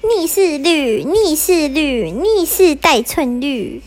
逆势率，逆势率，逆势带寸率。